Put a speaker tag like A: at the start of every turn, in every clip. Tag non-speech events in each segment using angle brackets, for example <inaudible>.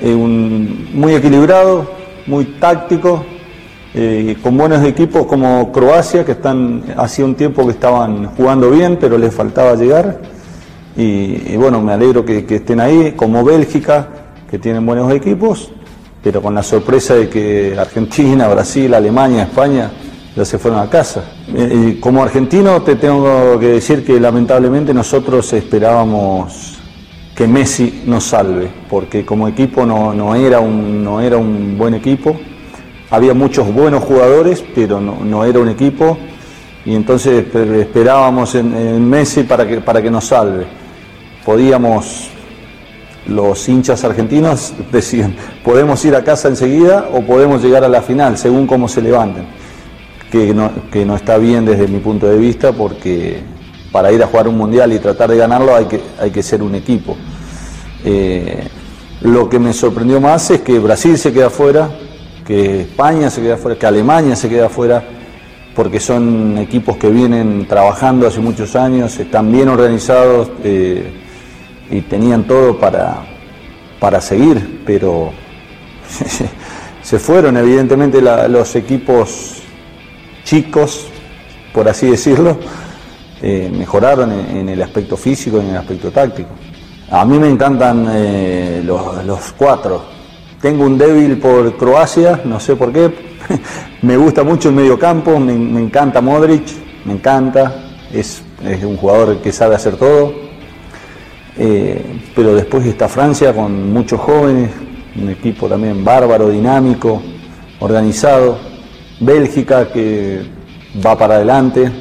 A: eh, un- muy equilibrado, muy táctico, eh, con buenos equipos como Croacia, que están hacía un tiempo que estaban jugando bien, pero les faltaba llegar. Y, bueno, me alegro que, estén ahí, como Bélgica, que tienen buenos equipos, pero con la sorpresa de que Argentina, <laughs> Brasil, Alemania, España ya se fueron a casa. Eh, como argentino te tengo que decir que lamentablemente nosotros esperábamos que Messi nos salve, porque como equipo no, no era, un, no era un buen equipo. Había muchos buenos jugadores, pero no, era un equipo. Y entonces esper- esperábamos en, en Messi para que, para que nos salve. Podíamos, los hinchas argentinos <laughs> decían, podemos ir a casa enseguida o podemos llegar a la final, según cómo se levanten. Que no, que no está bien desde mi punto de vista, porque para ir a jugar un mundial y tratar de ganarlo hay que, hay que ser un equipo. Eh, lo que me sorprendió más es que Brasil se queda fuera, que España se queda fuera, que Alemania se queda fuera, porque son equipos que vienen trabajando hace muchos años, están bien organizados eh, y tenían todo para, para seguir, pero <laughs> se fueron evidentemente los equipos chicos, por así decirlo, eh, mejoraron en, el aspecto físico y en el aspecto táctico. A mí me encantan eh, los, cuatro. Tengo un débil por Croacia, no sé por qué. <laughs> me gusta mucho el mediocampo, me, me encanta Modric, me encanta. Es, es un jugador que sabe hacer todo. Eh, pero después está Francia con muchos jóvenes, un equipo también bárbaro, dinámico, organizado. Bélgica que va para adelante,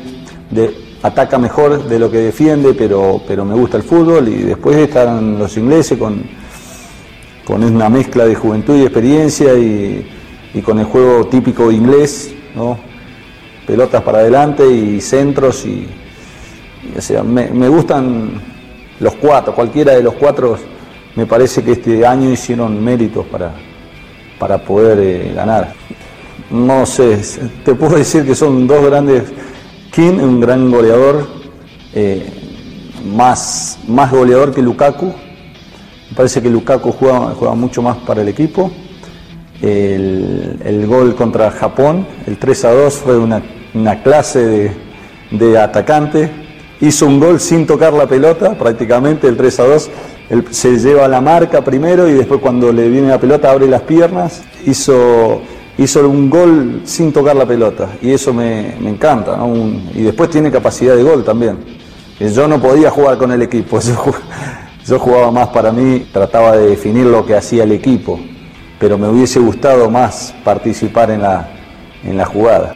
A: de- ataca mejor de lo que defiende, pero, pero me gusta el fútbol. Y después están los ingleses con, con una mezcla de juventud y experiencia y, y con el juego típico inglés, ¿no? pelotas para adelante y centros. Y, o sea, me, me gustan los cuatro, cualquiera de los cuatro. Me parece que este año hicieron méritos para, para poder eh, ganar. No sé, te puedo decir que son dos grandes. King, un gran goleador, eh, más, más goleador que Lukaku. Me parece que Lukaku juega, juega mucho más para el equipo. El, gol contra Japón, el 3 a 2, fue una, una clase de, de atacante. Hizo un gol sin tocar la pelota, prácticamente el 3 a 2, él se lleva la marca primero y después cuando le viene la pelota abre las piernas. Hizo, hizo un gol sin tocar la pelota y eso me, me encanta. y después tiene capacidad de gol también. Eh, Yo no podía jugar con el equipo, <laughs> yo, yo jugaba más para mí, trataba de definir lo que hacía el equipo, pero me hubiese gustado más participar en la, en la jugada.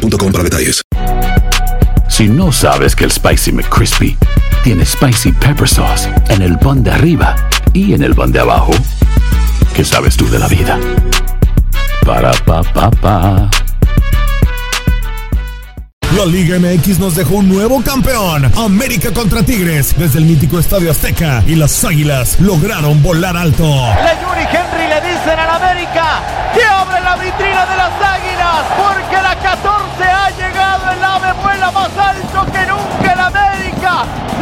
B: boostmobile.com para detalles.
C: Si no sabes que el Spicy McCrispy tiene Spicy Pepper Sauce en el pan de arriba y en el pan de abajo, ¿qué sabes tú de la vida? Para, pa, pa, pa.
D: La Liga MX nos dejó un nuevo campeón. América contra Tigres desde el mítico Estadio Azteca y las Águilas lograron volar alto.
E: Le Yuri Henry le dicen al América que abre la vitrina de las águilas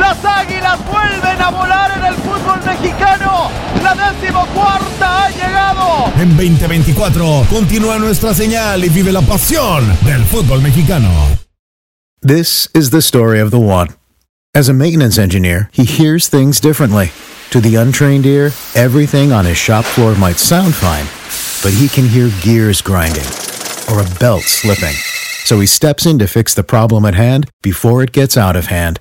E: Las águilas vuelven a volar en el fútbol mexicano. La decimocuarta ha llegado.
D: En 2024 continúa nuestra señal y vive la pasión del fútbol mexicano.
F: This is the story of the one. As a maintenance engineer, he hears things differently. To the untrained ear, everything on his shop floor might sound fine, but he can hear gears grinding or a belt slipping. So he steps in to fix the problem at hand before it gets out of hand.